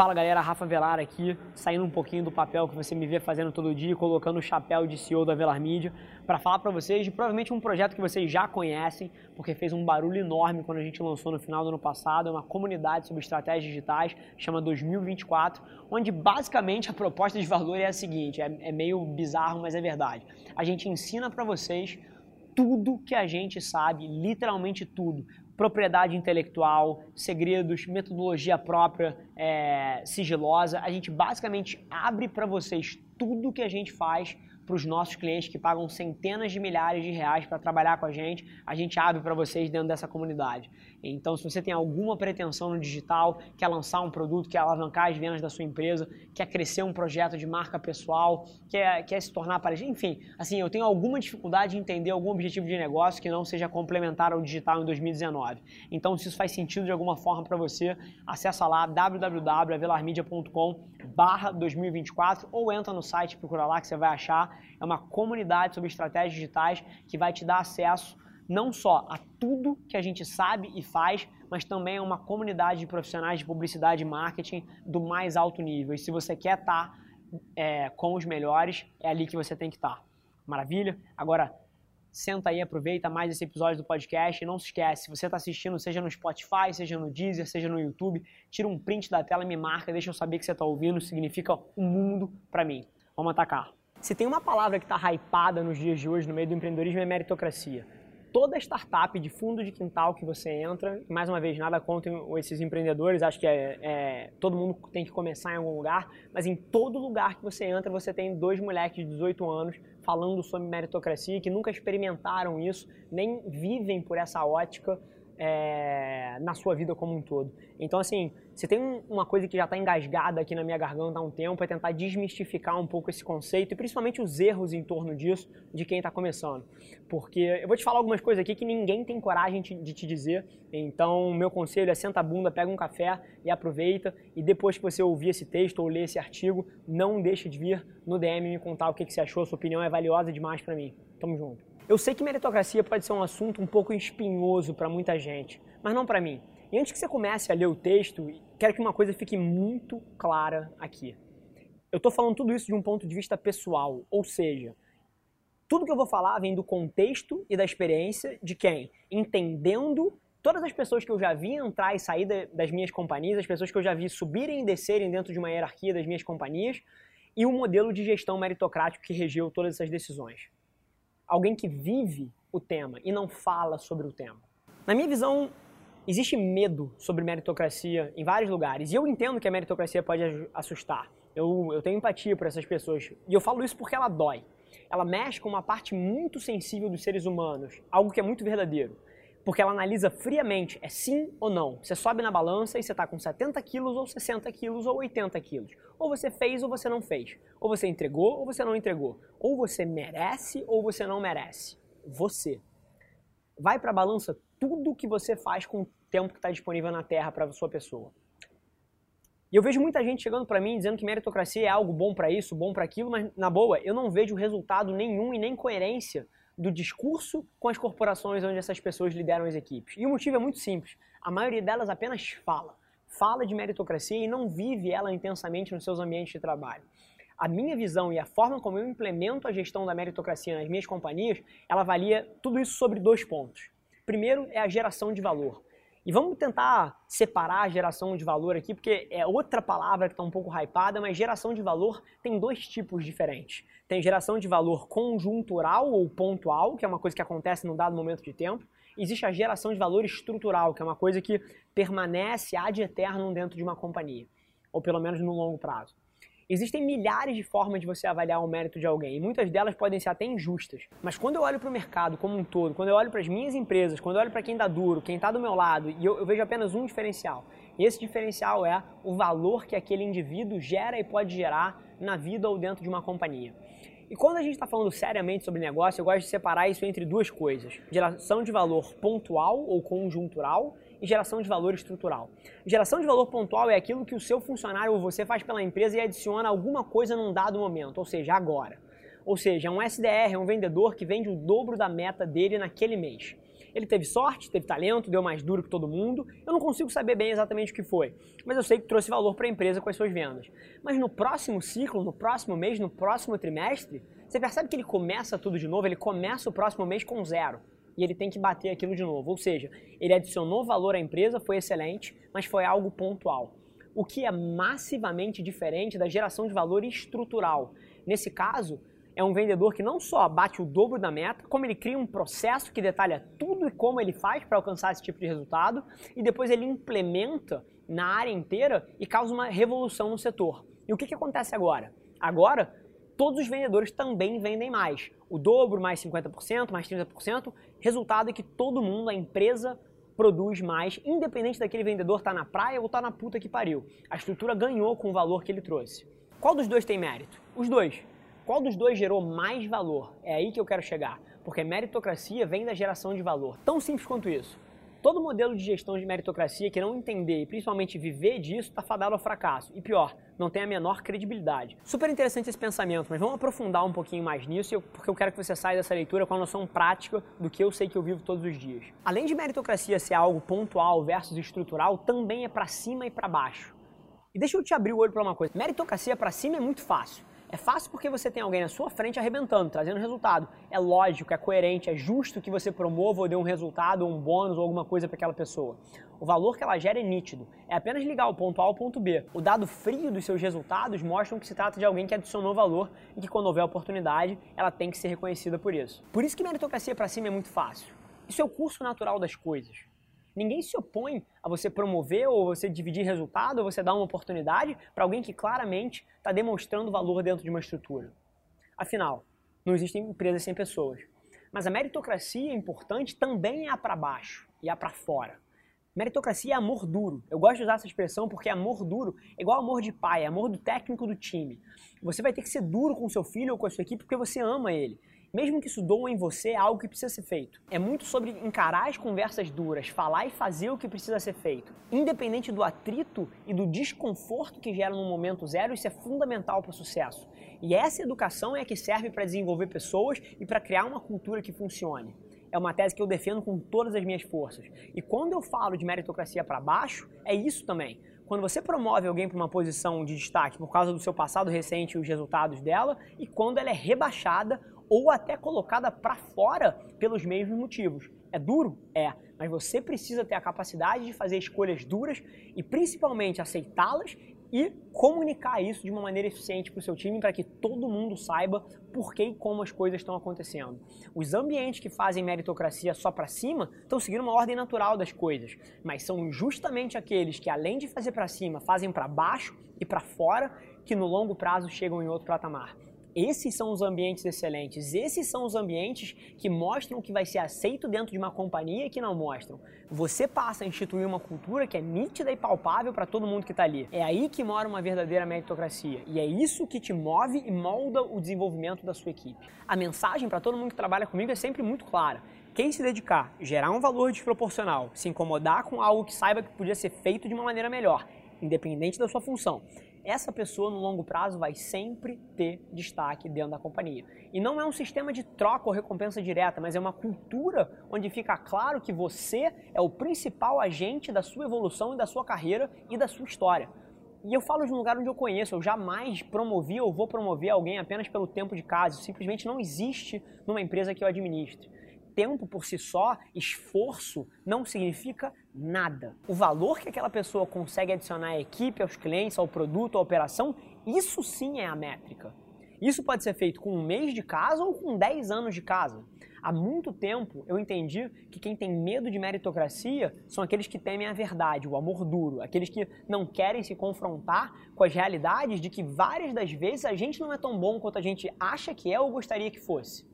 Fala galera, Rafa Velar aqui, saindo um pouquinho do papel que você me vê fazendo todo dia, colocando o chapéu de CEO da Velar Media, para falar para vocês de provavelmente um projeto que vocês já conhecem, porque fez um barulho enorme quando a gente lançou no final do ano passado, é uma comunidade sobre estratégias digitais, chama 2024, onde basicamente a proposta de valor é a seguinte, é, é meio bizarro, mas é verdade. A gente ensina para vocês tudo que a gente sabe, literalmente tudo, propriedade intelectual, segredos, metodologia própria, é, sigilosa. A gente basicamente abre para vocês tudo que a gente faz para os nossos clientes que pagam centenas de milhares de reais para trabalhar com a gente, a gente abre para vocês dentro dessa comunidade. Então, se você tem alguma pretensão no digital, quer lançar um produto, quer alavancar as vendas da sua empresa, quer crescer um projeto de marca pessoal, quer, quer se tornar para enfim, assim, eu tenho alguma dificuldade em entender algum objetivo de negócio que não seja complementar ao digital em 2019. Então, se isso faz sentido de alguma forma para você, acessa lá www.avelarmedia.com barra 2024 ou entra no site, procura lá que você vai achar. É uma comunidade sobre estratégias digitais que vai te dar acesso não só a tudo que a gente sabe e faz, mas também a uma comunidade de profissionais de publicidade e marketing do mais alto nível. E se você quer estar tá, é, com os melhores, é ali que você tem que estar. Tá. Maravilha? Agora, senta aí, aproveita mais esse episódio do podcast e não se esquece, se você está assistindo, seja no Spotify, seja no Deezer, seja no YouTube, tira um print da tela, me marca, deixa eu saber que você está ouvindo, significa um mundo para mim. Vamos atacar. Se tem uma palavra que está hypada nos dias de hoje no meio do empreendedorismo é meritocracia. Toda startup de fundo de quintal que você entra, mais uma vez, nada contra esses empreendedores, acho que é, é, todo mundo tem que começar em algum lugar, mas em todo lugar que você entra, você tem dois moleques de 18 anos falando sobre meritocracia, que nunca experimentaram isso, nem vivem por essa ótica é, na sua vida como um todo. Então, assim, se tem uma coisa que já está engasgada aqui na minha garganta há um tempo, é tentar desmistificar um pouco esse conceito e principalmente os erros em torno disso de quem está começando. Porque eu vou te falar algumas coisas aqui que ninguém tem coragem de te dizer. Então, meu conselho é senta a bunda, pega um café e aproveita. E depois que você ouvir esse texto ou ler esse artigo, não deixe de vir no DM me contar o que, que você achou. Sua opinião é valiosa demais para mim. Tamo junto. Eu sei que meritocracia pode ser um assunto um pouco espinhoso para muita gente, mas não para mim. E antes que você comece a ler o texto, quero que uma coisa fique muito clara aqui. Eu estou falando tudo isso de um ponto de vista pessoal, ou seja, tudo que eu vou falar vem do contexto e da experiência de quem? Entendendo todas as pessoas que eu já vi entrar e sair das minhas companhias, as pessoas que eu já vi subirem e descerem dentro de uma hierarquia das minhas companhias, e o modelo de gestão meritocrático que regeu todas essas decisões alguém que vive o tema e não fala sobre o tema. Na minha visão, existe medo sobre meritocracia em vários lugares. E eu entendo que a meritocracia pode assustar. Eu, eu tenho empatia por essas pessoas. E eu falo isso porque ela dói. Ela mexe com uma parte muito sensível dos seres humanos, algo que é muito verdadeiro. Porque ela analisa friamente, é sim ou não. Você sobe na balança e você está com 70 quilos, ou 60 quilos, ou 80 quilos. Ou você fez ou você não fez. Ou você entregou ou você não entregou. Ou você merece ou você não merece. Você. Vai para a balança tudo que você faz com o tempo que está disponível na Terra para a sua pessoa. E eu vejo muita gente chegando para mim dizendo que meritocracia é algo bom para isso, bom para aquilo, mas na boa, eu não vejo resultado nenhum e nem coerência do discurso com as corporações onde essas pessoas lideram as equipes. E o motivo é muito simples. A maioria delas apenas fala. Fala de meritocracia e não vive ela intensamente nos seus ambientes de trabalho. A minha visão e a forma como eu implemento a gestão da meritocracia nas minhas companhias, ela avalia tudo isso sobre dois pontos. Primeiro é a geração de valor. E vamos tentar separar a geração de valor aqui, porque é outra palavra que está um pouco hypada, mas geração de valor tem dois tipos diferentes. Tem geração de valor conjuntural ou pontual, que é uma coisa que acontece num dado momento de tempo. Existe a geração de valor estrutural, que é uma coisa que permanece ad eterno dentro de uma companhia, ou pelo menos no longo prazo. Existem milhares de formas de você avaliar o mérito de alguém, e muitas delas podem ser até injustas. Mas quando eu olho para o mercado como um todo, quando eu olho para as minhas empresas, quando eu olho para quem dá duro, quem está do meu lado, e eu, eu vejo apenas um diferencial. E esse diferencial é o valor que aquele indivíduo gera e pode gerar na vida ou dentro de uma companhia. E quando a gente está falando seriamente sobre negócio, eu gosto de separar isso entre duas coisas: geração de valor pontual ou conjuntural e geração de valor estrutural. Geração de valor pontual é aquilo que o seu funcionário ou você faz pela empresa e adiciona alguma coisa num dado momento, ou seja, agora. Ou seja, um SDR é um vendedor que vende o dobro da meta dele naquele mês. Ele teve sorte, teve talento, deu mais duro que todo mundo. Eu não consigo saber bem exatamente o que foi, mas eu sei que trouxe valor para a empresa com as suas vendas. Mas no próximo ciclo, no próximo mês, no próximo trimestre, você percebe que ele começa tudo de novo, ele começa o próximo mês com zero. E ele tem que bater aquilo de novo. Ou seja, ele adicionou valor à empresa, foi excelente, mas foi algo pontual. O que é massivamente diferente da geração de valor estrutural. Nesse caso, é um vendedor que não só bate o dobro da meta, como ele cria um processo que detalha tudo e como ele faz para alcançar esse tipo de resultado, e depois ele implementa na área inteira e causa uma revolução no setor. E o que, que acontece agora? Agora, todos os vendedores também vendem mais. O dobro, mais 50%, mais 30%. Resultado é que todo mundo, a empresa, produz mais, independente daquele vendedor estar tá na praia ou estar tá na puta que pariu. A estrutura ganhou com o valor que ele trouxe. Qual dos dois tem mérito? Os dois. Qual dos dois gerou mais valor? É aí que eu quero chegar, porque meritocracia vem da geração de valor. Tão simples quanto isso. Todo modelo de gestão de meritocracia que não entender e principalmente viver disso está fadado ao fracasso. E pior, não tem a menor credibilidade. Super interessante esse pensamento, mas vamos aprofundar um pouquinho mais nisso, porque eu quero que você saia dessa leitura com a noção prática do que eu sei que eu vivo todos os dias. Além de meritocracia ser algo pontual versus estrutural, também é para cima e para baixo. E deixa eu te abrir o olho para uma coisa. Meritocracia para cima é muito fácil. É fácil porque você tem alguém na sua frente arrebentando, trazendo resultado. É lógico, é coerente, é justo que você promova ou dê um resultado, ou um bônus ou alguma coisa para aquela pessoa. O valor que ela gera é nítido. É apenas ligar o ponto A ao ponto B. O dado frio dos seus resultados mostram que se trata de alguém que adicionou valor e que quando houver oportunidade, ela tem que ser reconhecida por isso. Por isso que meritocracia para cima é muito fácil. Isso é o curso natural das coisas. Ninguém se opõe a você promover ou você dividir resultado ou você dar uma oportunidade para alguém que claramente está demonstrando valor dentro de uma estrutura. Afinal, não existem empresas sem pessoas. Mas a meritocracia importante também é a para baixo e a para fora. Meritocracia é amor duro. Eu gosto de usar essa expressão porque amor duro é igual amor de pai, é amor do técnico do time. Você vai ter que ser duro com seu filho ou com a sua equipe porque você ama ele mesmo que isso doa em você, é algo que precisa ser feito. É muito sobre encarar as conversas duras, falar e fazer o que precisa ser feito. Independente do atrito e do desconforto que gera no momento zero, isso é fundamental para o sucesso. E essa educação é a que serve para desenvolver pessoas e para criar uma cultura que funcione. É uma tese que eu defendo com todas as minhas forças. E quando eu falo de meritocracia para baixo, é isso também quando você promove alguém para uma posição de destaque por causa do seu passado recente e os resultados dela, e quando ela é rebaixada ou até colocada para fora pelos mesmos motivos. É duro? É, mas você precisa ter a capacidade de fazer escolhas duras e principalmente aceitá-las e comunicar isso de uma maneira eficiente para o seu time para que todo mundo saiba por que e como as coisas estão acontecendo. Os ambientes que fazem meritocracia só para cima estão seguindo uma ordem natural das coisas, mas são justamente aqueles que além de fazer para cima, fazem para baixo e para fora, que no longo prazo chegam em outro patamar. Esses são os ambientes excelentes, esses são os ambientes que mostram que vai ser aceito dentro de uma companhia e que não mostram. Você passa a instituir uma cultura que é nítida e palpável para todo mundo que está ali. É aí que mora uma verdadeira meritocracia e é isso que te move e molda o desenvolvimento da sua equipe. A mensagem para todo mundo que trabalha comigo é sempre muito clara. Quem se dedicar, gerar um valor desproporcional, se incomodar com algo que saiba que podia ser feito de uma maneira melhor, independente da sua função, essa pessoa no longo prazo vai sempre ter destaque dentro da companhia. E não é um sistema de troca ou recompensa direta, mas é uma cultura onde fica claro que você é o principal agente da sua evolução e da sua carreira e da sua história. E eu falo de um lugar onde eu conheço, eu jamais promovi ou vou promover alguém apenas pelo tempo de casa. Simplesmente não existe numa empresa que eu administre tempo por si só, esforço, não significa nada. O valor que aquela pessoa consegue adicionar à equipe, aos clientes, ao produto, à operação, isso sim é a métrica. Isso pode ser feito com um mês de casa ou com 10 anos de casa. Há muito tempo eu entendi que quem tem medo de meritocracia são aqueles que temem a verdade, o amor duro, aqueles que não querem se confrontar com as realidades de que várias das vezes a gente não é tão bom quanto a gente acha que é ou gostaria que fosse.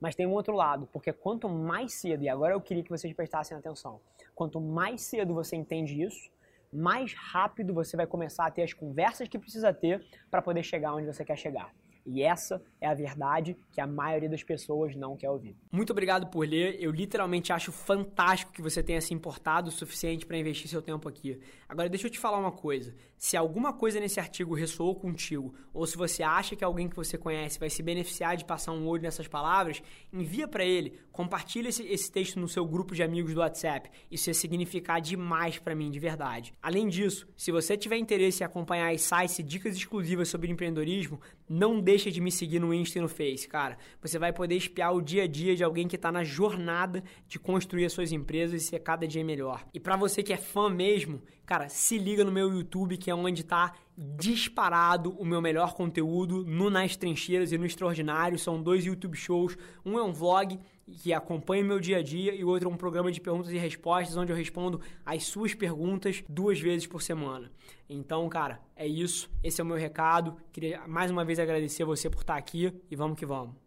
Mas tem um outro lado, porque quanto mais cedo, e agora eu queria que vocês prestassem atenção, quanto mais cedo você entende isso, mais rápido você vai começar a ter as conversas que precisa ter para poder chegar onde você quer chegar. E essa é a verdade que a maioria das pessoas não quer ouvir. Muito obrigado por ler. Eu literalmente acho fantástico que você tenha se importado o suficiente para investir seu tempo aqui. Agora, deixa eu te falar uma coisa. Se alguma coisa nesse artigo ressoou contigo, ou se você acha que alguém que você conhece vai se beneficiar de passar um olho nessas palavras, envia para ele, compartilha esse, esse texto no seu grupo de amigos do WhatsApp. Isso ia significar demais para mim, de verdade. Além disso, se você tiver interesse em acompanhar as sites e dicas exclusivas sobre empreendedorismo, não deixa de me seguir no Insta e no Face, cara. Você vai poder espiar o dia a dia de alguém que está na jornada de construir as suas empresas e ser cada dia melhor. E para você que é fã mesmo, cara, se liga no meu YouTube, que é onde está disparado o meu melhor conteúdo no Nas Trincheiras e no Extraordinário. São dois YouTube shows. Um é um vlog que acompanha meu dia a dia e o outro é um programa de perguntas e respostas onde eu respondo as suas perguntas duas vezes por semana. Então, cara, é isso. Esse é o meu recado. Queria mais uma vez agradecer você por estar aqui e vamos que vamos.